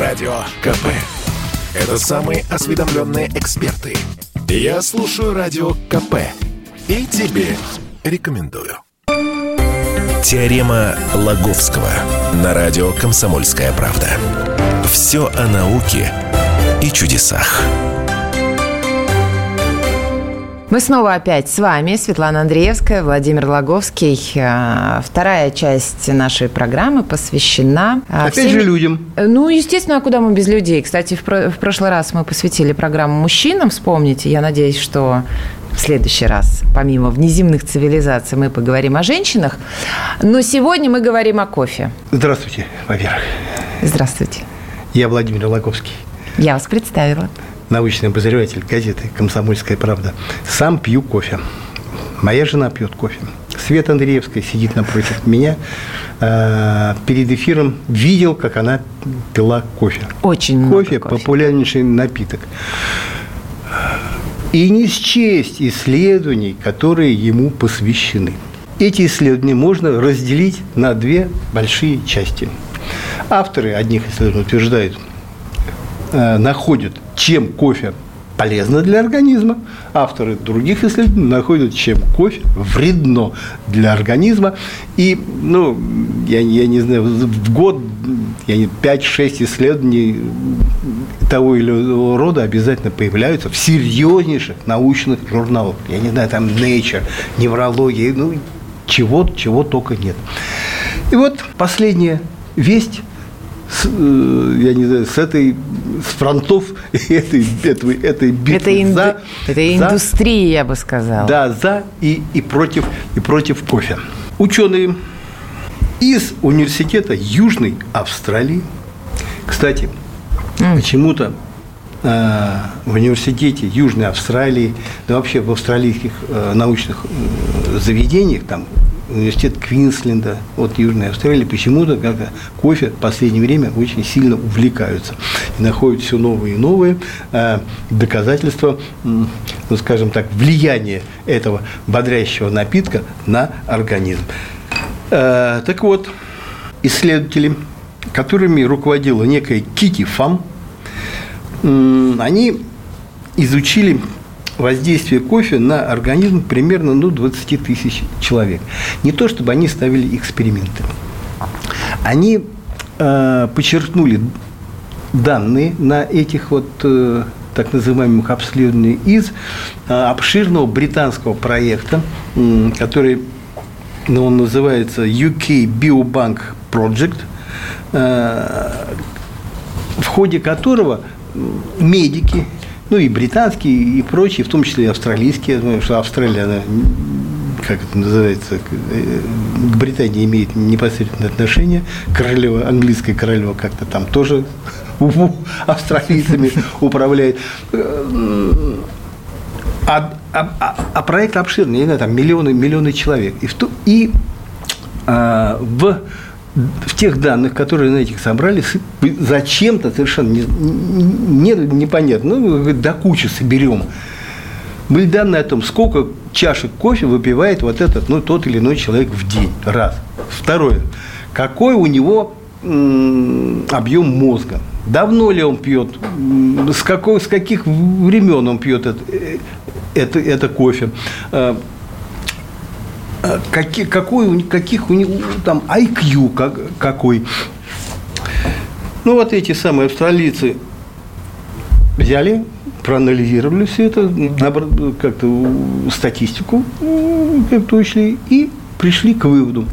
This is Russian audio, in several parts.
Радио КП. Это самые осведомленные эксперты. Я слушаю Радио КП. И тебе рекомендую. Теорема Лаговского на радио «Комсомольская правда». Все о науке и чудесах. Мы снова опять с вами, Светлана Андреевская, Владимир Логовский. А, вторая часть нашей программы посвящена... а, Опять всем... же людям. Ну, естественно, а куда мы без людей? Кстати, в, про... в прошлый раз мы посвятили программу мужчинам, вспомните. Я надеюсь, что в следующий раз, помимо внеземных цивилизаций, мы поговорим о женщинах. Но сегодня мы говорим о кофе. Здравствуйте, во-первых. Здравствуйте. Я Владимир Логовский. Я вас представила научный обозреватель газеты «Комсомольская правда». Сам пью кофе. Моя жена пьет кофе. Света Андреевская сидит напротив меня. Э, перед эфиром видел, как она пила кофе. Очень много кофе. Кофе – популярнейший напиток. И не счесть исследований, которые ему посвящены. Эти исследования можно разделить на две большие части. Авторы одних исследований утверждают, находят чем кофе полезно для организма, авторы других исследований находят, чем кофе вредно для организма. И, ну, я, я не знаю, в год я не 5-6 исследований того или иного рода обязательно появляются в серьезнейших научных журналах. Я не знаю, там Nature, неврология, ну, чего, чего только нет. И вот последняя весть с, э, я не знаю, с этой с фронтов этой, этой, этой битвы это, за, это индустрия, за, я бы сказал. Да, за и, и, против, и против кофе. Ученые из университета Южной Австралии, кстати, mm. почему-то э, в университете Южной Австралии, да вообще в австралийских э, научных э, заведениях, там университет Квинсленда от Южной Австралии почему-то как кофе в последнее время очень сильно увлекаются и находят все новые и новые э, доказательства, ну, скажем так, влияния этого бодрящего напитка на организм. Э, так вот, исследователи, которыми руководила некая Кити Фам, они изучили воздействие кофе на организм примерно ну, 20 тысяч человек. Не то, чтобы они ставили эксперименты. Они э, подчеркнули данные на этих вот э, так называемых обследований из э, обширного британского проекта, э, который ну, он называется UK Biobank Project, э, в ходе которого медики ну и британские, и прочие, в том числе и австралийские. Я думаю, что Австралия, она, как это называется, к Британии имеет непосредственное отношение. Королева, английская королева как-то там тоже австралийцами управляет. А, а, а, а проект обширный, не знаю, там миллионы, миллионы человек. И, в, и а, в в тех данных, которые на этих собрали, зачем-то совершенно не, не, непонятно, ну, до кучи соберем. Были данные о том, сколько чашек кофе выпивает вот этот, ну, тот или иной человек в день. Раз. Второе. Какой у него объем мозга. Давно ли он пьет, с, какой, с каких времен он пьет это, э, это, это кофе, Э, какие, какой, каких у него там IQ как, какой. Ну, вот эти самые австралийцы взяли, проанализировали все это, как-то статистику как-то учли и пришли к выводу.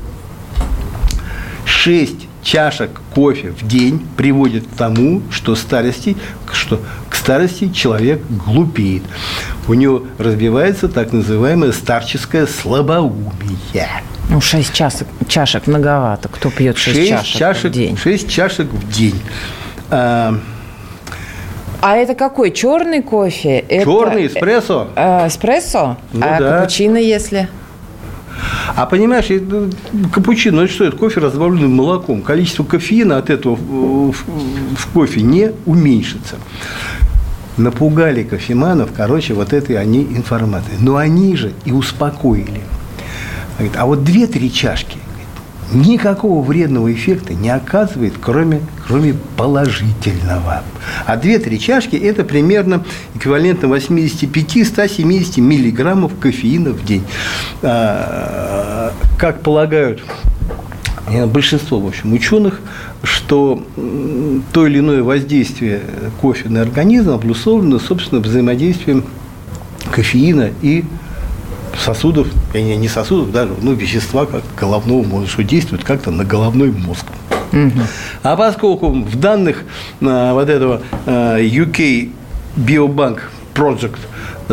Шесть чашек кофе в день приводит к тому, что, старости, что к старости человек глупеет у него разбивается так называемое старческое слабоумие. Ну, 6 чашек, чашек многовато. Кто пьет 6, 6 чашек, чашек в день? 6 чашек в день. А, а это какой? Черный кофе? Черный, это, эспрессо. Э, эспрессо? Ну, а да. капучино, если? А понимаешь, капучино, это что, это кофе, разбавленный молоком. Количество кофеина от этого в кофе не уменьшится напугали кофеманов, короче, вот этой они информацией. Но они же и успокоили. а вот две-три чашки никакого вредного эффекта не оказывает, кроме, кроме положительного. А 2-3 чашки – это примерно эквивалентно 85-170 миллиграммов кофеина в день. А, как полагают большинство, в общем, ученых, что то или иное воздействие кофе на организм обусловлено, собственно, взаимодействием кофеина и сосудов, не, не сосудов, даже ну, вещества как головного мозга, что действует как-то на головной мозг. Угу. А поскольку в данных а, вот этого а, UK Biobank Project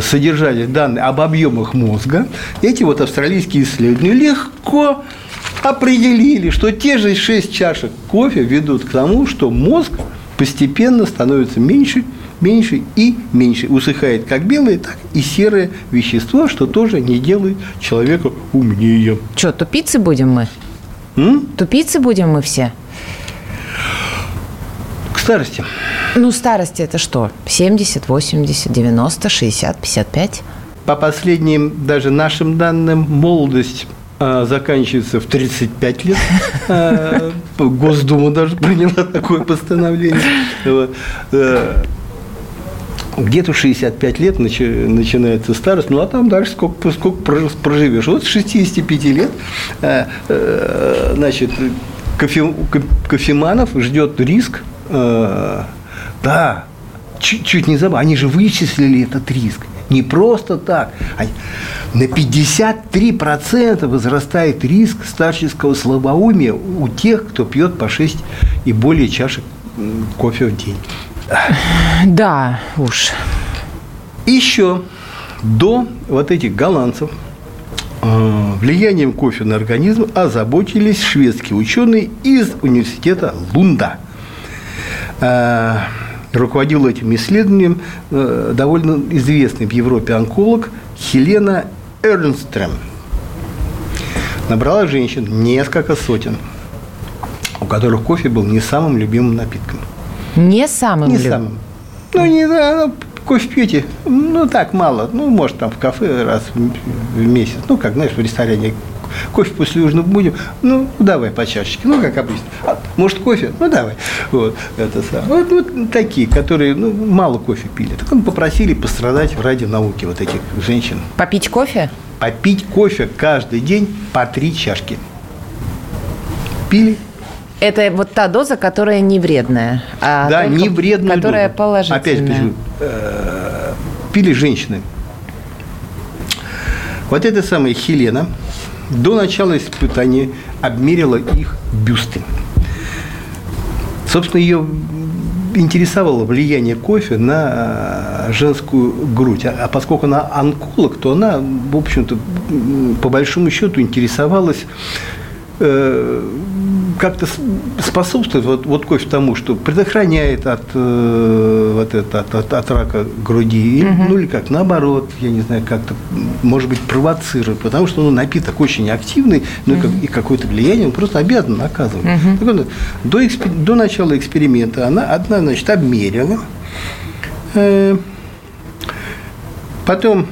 содержали данные об объемах мозга, эти вот австралийские исследования легко определили, что те же 6 чашек кофе ведут к тому, что мозг постепенно становится меньше, меньше и меньше. Усыхает как белое, так и серое вещество, что тоже не делает человека умнее. Что, тупицы будем мы? М? Тупицы будем мы все? К старости. Ну, старости это что? 70, 80, 90, 60, 55? По последним даже нашим данным, молодость заканчивается в 35 лет. А, Госдума даже приняла такое постановление. Э, где-то 65 лет начинается старость, ну а там дальше сколько, сколько проживешь. Вот с 65 лет, э, э, значит, кофе, кофеманов ждет риск, да, чуть, чуть не забыл, они же вычислили этот риск. Не просто так. На 53% возрастает риск старческого слабоумия у тех, кто пьет по 6 и более чашек кофе в день. Да, уж. Еще до вот этих голландцев э, влиянием кофе на организм озаботились шведские ученые из университета Лунда. Руководил этим исследованием э, довольно известный в Европе онколог Хелена Эрнстрем. Набрала женщин несколько сотен, у которых кофе был не самым любимым напитком. Не самым Не любимым? самым. Ну, не да, ну, кофе пьете, ну, так мало. Ну, может, там в кафе раз в месяц. Ну, как, знаешь, в ресторане кофе после ужина будем, ну, давай по чашечке, ну, как обычно. А, может, кофе? Ну, давай. Вот, это самое. Вот, вот такие, которые, ну, мало кофе пили. Так он попросили пострадать ради науки вот этих женщин. Попить кофе? Попить кофе каждый день по три чашки. Пили, это вот та доза, которая не вредная. А да, не вредная Которая доза. положительная. Опять же, э, пили женщины. Вот эта самая Хелена, до начала испытания обмерила их бюсты. Собственно, ее интересовало влияние кофе на э, женскую грудь. А, а поскольку она онколог, то она, в общем-то, по большому счету интересовалась как-то способствует вот, вот кофе тому, что предохраняет от, э, вот это, от, от, от рака груди, или, угу. ну или как, наоборот, я не знаю, как-то, может быть, провоцирует, потому что ну, напиток очень активный, ну угу. и, как, и какое-то влияние он просто обязан оказывать. Угу. Так вот, до, экспер, до начала эксперимента она одна, значит, обмерила, э, потом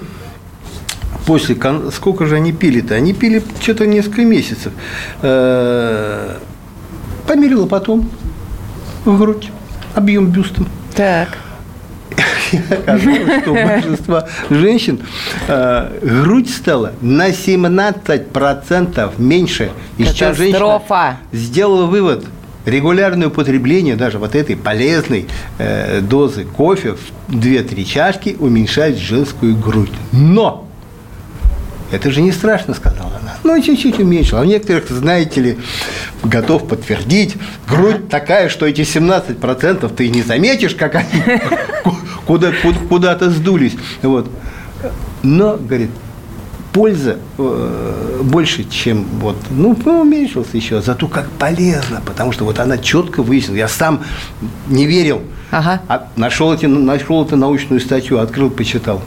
после, сколько же они пили-то? Они пили что-то несколько месяцев. Э, померила потом грудь, объем бюста. Так. Оказалось, что у большинства женщин э, грудь стала на 17% меньше. И сейчас женщина сделала вывод, регулярное употребление даже вот этой полезной э, дозы кофе в 2-3 чашки уменьшает женскую грудь. Но это же не страшно, сказала она. Ну, чуть-чуть уменьшил. А у некоторых, знаете ли, готов подтвердить, грудь такая, что эти 17% ты не заметишь, как они куда, куда-то сдулись. Вот. Но, говорит, польза э, больше, чем вот, ну, уменьшился еще, зато как полезно, потому что вот она четко выяснила, я сам не верил, ага. а нашел, эти, нашел эту научную статью, открыл, почитал.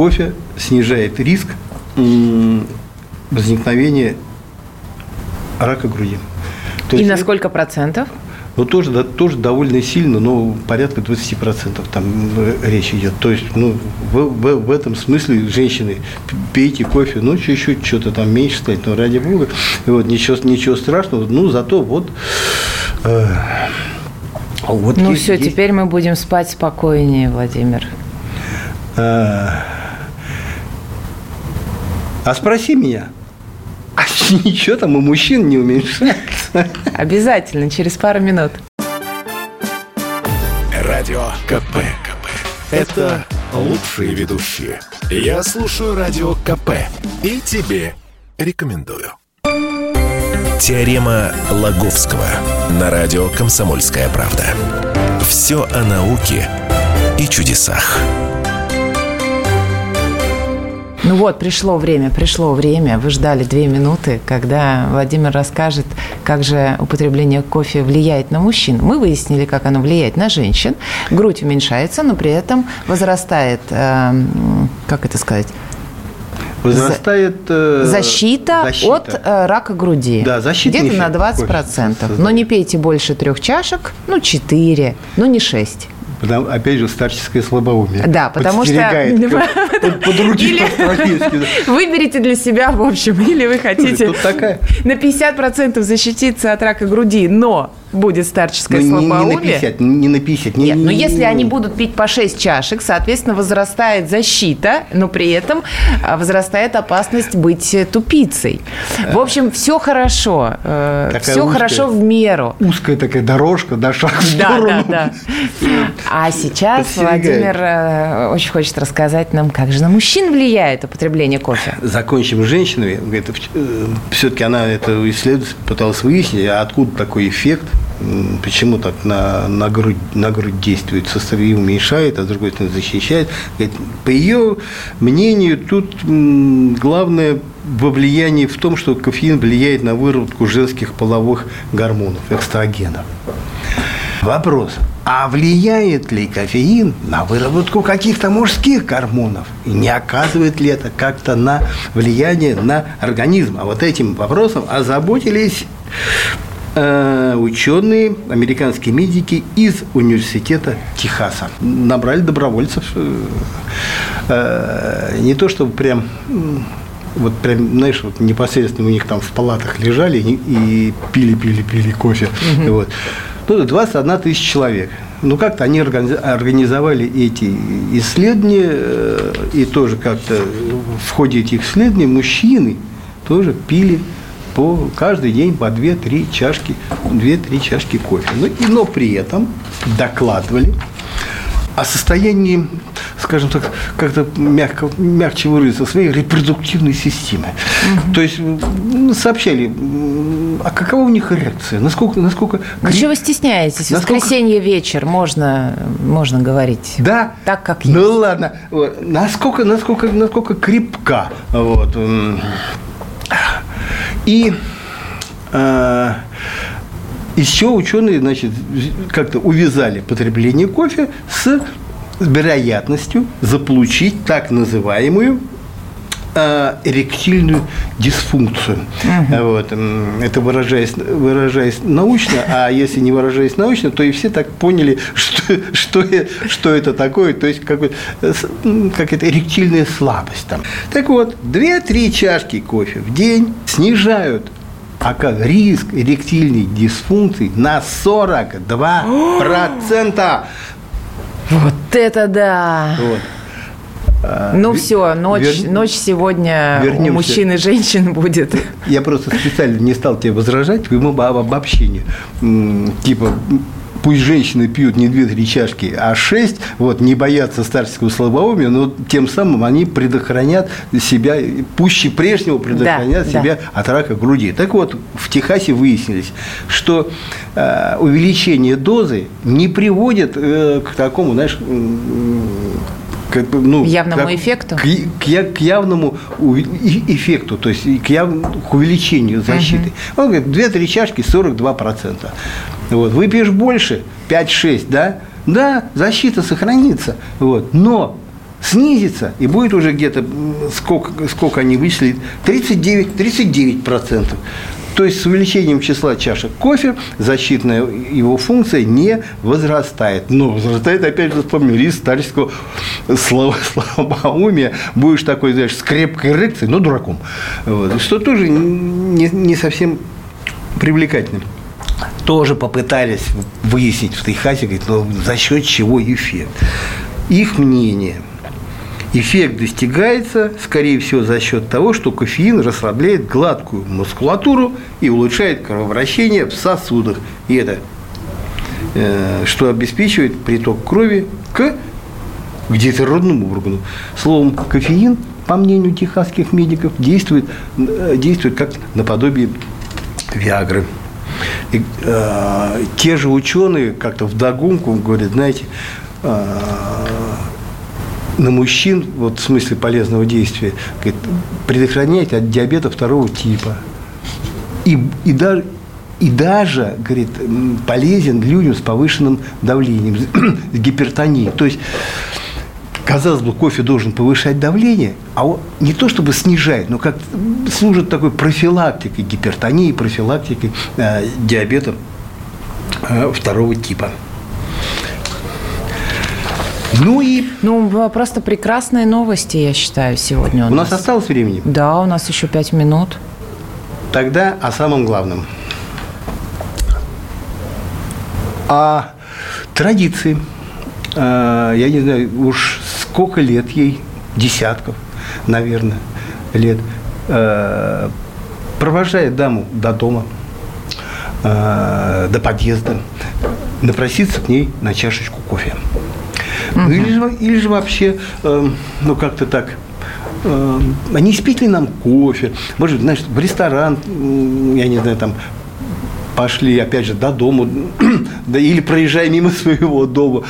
Кофе снижает риск возникновения рака груди. То и есть, на сколько процентов? Ну, тоже, да, тоже довольно сильно, но порядка 20% там э, речь идет. То есть, ну, в, в, в этом смысле женщины, пейте кофе, ну, чуть-чуть что-то там меньше стать, но ради бога, вот, ничего, ничего страшного, ну, зато вот Вот ну есть, все, есть... теперь мы будем спать спокойнее, Владимир. А, а спроси меня, а ничего там у мужчин не уменьшается? Обязательно, через пару минут. Радио КП. КП. Это лучшие ведущие. Я слушаю Радио КП и тебе рекомендую. Теорема Лаговского на радио «Комсомольская правда». Все о науке и чудесах. Ну вот, пришло время, пришло время. Вы ждали две минуты, когда Владимир расскажет, как же употребление кофе влияет на мужчин. Мы выяснили, как оно влияет на женщин. Грудь уменьшается, но при этом возрастает, э, как это сказать, Возрастает э, защита, защита от э, рака груди. Да, защита Где-то на 20%. Кофе. Но не пейте больше трех чашек, ну, 4, ну, не 6. Потому, опять же, старческое слабоумие. Да, потому что... Другим Выберите для себя, в общем, или вы хотите на 50% защититься от рака груди, но будет старческое ну, слабоумие. Не, не на 50, не на 50. Не, Нет, но если они будут пить по 6 чашек, соответственно, возрастает защита, но при этом а, возрастает опасность быть тупицей. В общем, все хорошо. Э, такая все узкая, хорошо в меру. Узкая такая дорожка, да, шаг в сторону. Да, да, да. А сейчас Владимир э, очень хочет рассказать нам, как же на мужчин влияет употребление кофе. Закончим с женщинами. Э, Все-таки она это исследовать пыталась выяснить, а откуда такой эффект – почему так на, на, грудь, на грудь действует, составе уменьшает, а с другой стороны защищает. По ее мнению, тут главное во влиянии в том, что кофеин влияет на выработку женских половых гормонов, экстрагенов. Вопрос. А влияет ли кофеин на выработку каких-то мужских гормонов? И не оказывает ли это как-то на влияние на организм? А вот этим вопросом озаботились ученые, американские медики из университета Техаса. Набрали добровольцев. Э, э, не то, чтобы прям вот прям, знаешь, вот непосредственно у них там в палатах лежали и пили, пили, пили кофе. Угу. Вот. Ну, 21 тысяча человек. Ну, как-то они организовали эти исследования, и тоже как-то в ходе этих исследований мужчины тоже пили по каждый день по 2-3 чашки, 2-3 чашки кофе. Ну, и, но при этом докладывали о состоянии, скажем так, как-то мягко, мягче выразиться, своей репродуктивной системы. Угу. То есть ну, сообщали, а какова у них реакция, насколько... насколько ну, чего вы стесняетесь? Насколько... Воскресенье вечер, можно, можно говорить. Да? Так, как ну, есть. Ну, ладно. Насколько, насколько, насколько крепка вот, и э, еще ученые значит, как-то увязали потребление кофе с вероятностью заполучить так называемую эректильную дисфункцию. Угу. Вот. Это выражаясь, выражаясь научно, а если не выражаясь научно, то и все так поняли, что, что, что это такое, то есть как, как это эректильная слабость. Там. Так вот, 2-3 чашки кофе в день снижают а как риск эректильной дисфункции на 42%. Вот это да! Вот. Ну все, ночь, Вер... ночь сегодня Вернемся. у мужчин и женщин будет. Я просто специально не стал тебе возражать, мы об обобщении. Типа, пусть женщины пьют не 2-3 чашки, а 6, вот, не боятся старческого слабоумия, но тем самым они предохранят себя, пуще прежнего предохранят да, себя да. от рака груди. Так вот, в Техасе выяснилось, что э, увеличение дозы не приводит э, к такому, знаешь, как бы, ну, явному как, эффекту? К, к, к явному эффекту, то есть к, яв, к увеличению защиты. Uh-huh. Он говорит, 2-3 чашки 42%. Вот. Выпьешь больше, 5-6, да? Да, защита сохранится. Вот. Но снизится, и будет уже где-то, сколько, сколько они вычислили, 39, 39%. То есть с увеличением числа чашек кофе защитная его функция не возрастает. Но возрастает, опять же, вспомню, риск старческого слабоумия. Будешь такой, знаешь, с крепкой эрекцией, но дураком. Вот. Что тоже не, не совсем привлекательным. тоже попытались выяснить в Техасе, говорит, ну за счет чего эффект. Их мнение – Эффект достигается, скорее всего, за счет того, что кофеин расслабляет гладкую мускулатуру и улучшает кровообращение в сосудах. И это э, что обеспечивает приток крови к где-то родному органу. Словом, кофеин, по мнению техасских медиков, действует, э, действует как наподобие Виагры. И, э, те же ученые как-то вдогонку говорят, знаете, э, на мужчин, вот в смысле полезного действия, говорит, предохраняет от диабета второго типа. И, и, даже, и даже, говорит, полезен людям с повышенным давлением, с гипертонией. То есть, казалось бы, кофе должен повышать давление, а он не то чтобы снижает, но как служит такой профилактикой гипертонии, профилактикой э, диабета э, второго типа. Ну и... Ну, просто прекрасные новости, я считаю, сегодня у, у нас. нас осталось времени? Да, у нас еще пять минут. Тогда о самом главном. О традиции. А, я не знаю, уж сколько лет ей, десятков, наверное, лет, а, провожает даму до дома, а, до подъезда, напроситься к ней на чашечку кофе. Угу. Или, же, или же вообще, э, ну, как-то так, э, а не спить ли нам кофе? Может быть, знаешь, в ресторан, я не знаю, там, пошли, опять же, до дома, да, или проезжая мимо своего дома,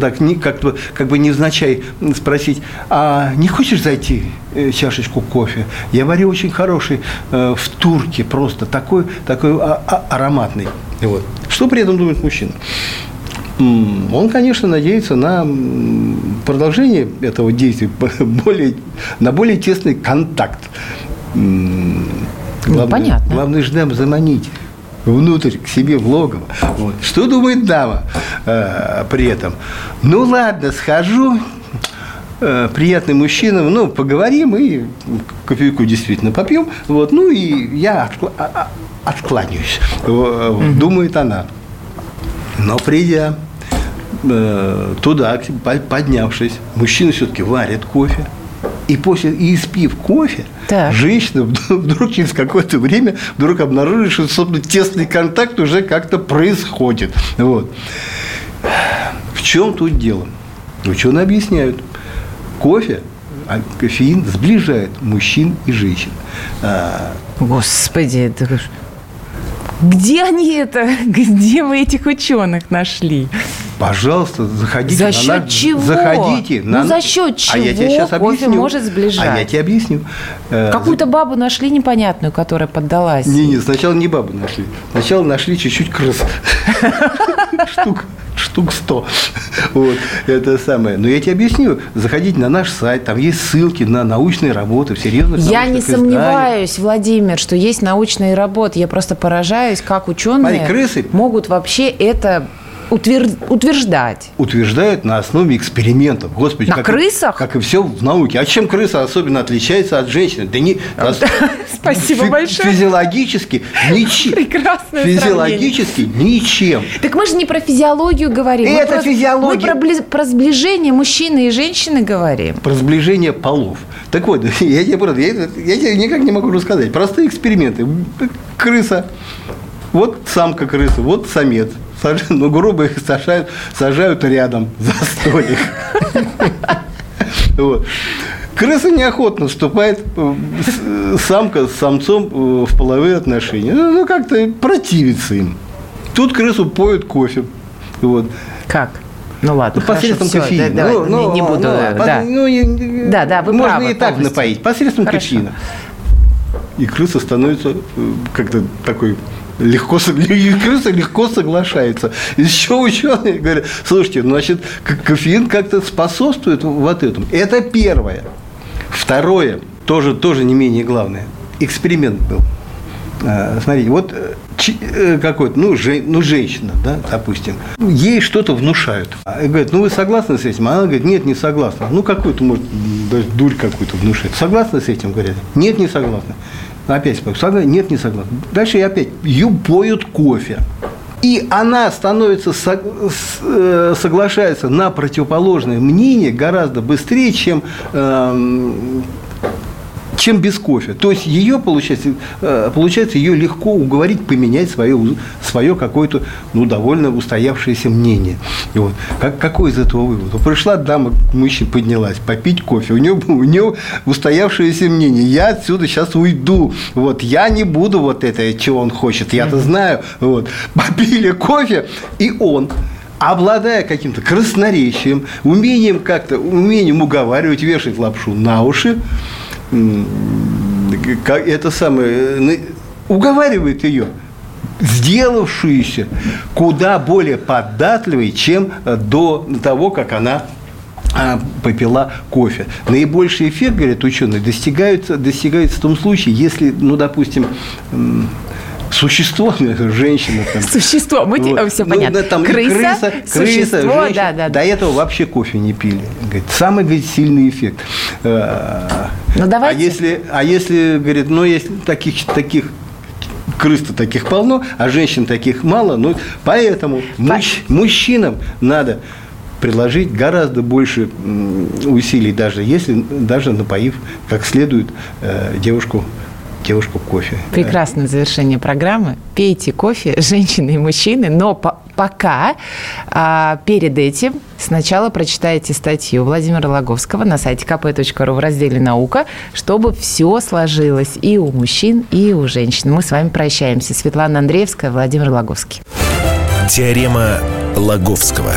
так, не, как, бы, как бы невзначай спросить, а не хочешь зайти э, чашечку кофе? Я варю очень хороший э, в турке, просто такой, такой а, а, ароматный. Вот. Что при этом думает мужчина? Он, конечно, надеется на продолжение этого действия, более, на более тесный контакт. Ну, главное, ну, понятно. Главное же нам заманить внутрь, к себе в логово. Вот. Что думает дама э, при этом? Ну, ладно, схожу, э, приятный мужчина, ну, поговорим и кофейку действительно попьем. Вот, ну, и я откла- а, откланяюсь, угу. думает она. Но придя Э, туда, поднявшись, мужчина все-таки варит кофе. И после и испив кофе, так. женщина вдруг через какое-то время вдруг обнаружит, что собственно, тесный контакт уже как-то происходит. Вот. В чем тут дело? Ученые объясняют. Кофе, а кофеин сближает мужчин и женщин. А, Господи, это где они это? Где вы этих ученых нашли? Пожалуйста, заходите. За счет на... чего? Заходите. Ну, на... за счет чего а я тебе сейчас кофе объясню. может сближать? А я тебе объясню. Э, Какую-то бабу нашли непонятную, которая поддалась. Не, не, сначала не бабу нашли. Сначала нашли чуть-чуть крыс. Штук штук 100. Вот, это самое. Но я тебе объясню. Заходите на наш сайт, там есть ссылки на научные работы серьезных Я не сомневаюсь, Владимир, что есть научные работы. Я просто поражаюсь, как ученые Смотри, крысы... могут вообще это утверждать. Утверждают на основе экспериментов. Господи, на как крысах? И, как и все в науке. А чем крыса особенно отличается от женщины? Да не... Спасибо большое. Физиологически ничем. Прекрасное Физиологически ничем. Так мы же не про физиологию говорим. Это физиология. Мы про сближение мужчины и женщины говорим. Про сближение полов. Так вот, я тебе, я, я тебе никак не могу рассказать. Простые эксперименты. Крыса. Вот самка крысы, вот самец ну, грубо их сажают, сажают рядом за столик. Вот. Крыса неохотно вступает э, самка с самцом э, в половые отношения. Ну, ну, как-то противится им. Тут крысу поют кофе. Вот. Как? Ну ладно, ну, посредством хорошо, кофеина. Да, ну, ну, не буду. Ну, да. Ну, да, да, вы Можно правы, и так полностью. напоить, посредством хорошо. кофеина. И крыса становится э, как-то такой легко, крыса легко соглашается. Еще ученые говорят, слушайте, значит, кофеин как-то способствует вот этому. Это первое. Второе, тоже, тоже не менее главное. Эксперимент был. А, смотрите, вот э, э, какой-то, ну, жен, ну, женщина, да, допустим, ей что-то внушают. И говорят, ну, вы согласны с этим? Она говорит, нет, не согласна. Ну, какую-то, может, даже дурь какую-то внушает. Согласны с этим? Говорят, нет, не согласна. Опять согласен, нет, не согласен. Дальше я опять, ее поют кофе. И она становится, э, соглашается на противоположное мнение гораздо быстрее, чем эм, чем без кофе. То есть ее, получается, э, получается ее легко уговорить поменять свое, свое какое-то ну, довольно устоявшееся мнение. И вот, как, какой из этого вывод? Пришла дама к мужчине, поднялась, попить кофе. У нее, у нее устоявшееся мнение. Я отсюда сейчас уйду. Вот, я не буду вот это, чего он хочет. Я-то знаю. Вот. Попили кофе, и он обладая каким-то красноречием, умением как-то, умением уговаривать, вешать лапшу на уши, это самое, уговаривает ее, сделавшуюся куда более податливой, чем до того, как она а, попила кофе. Наибольший эффект, говорят ученые, достигается, достигается в том случае, если, ну, допустим, существо, женщина. Там, существо, мы вот. все ну, понятно. Да, там крыса, крыса, существо, крыса, да, да. До этого вообще кофе не пили. Говорит, самый говорит, сильный эффект. Ну, давайте. А если, а если, говорит, ну, есть таких, таких крыс-то таких полно, а женщин таких мало, ну, поэтому По... мужч, мужчинам надо приложить гораздо больше усилий, даже если даже напоив как следует э, девушку девушку кофе. Прекрасное завершение программы. Пейте кофе, женщины и мужчины, но по пока а, перед этим сначала прочитайте статью Владимира Логовского на сайте kp.ru в разделе «Наука», чтобы все сложилось и у мужчин, и у женщин. Мы с вами прощаемся. Светлана Андреевская, Владимир Логовский. Теорема Логовского.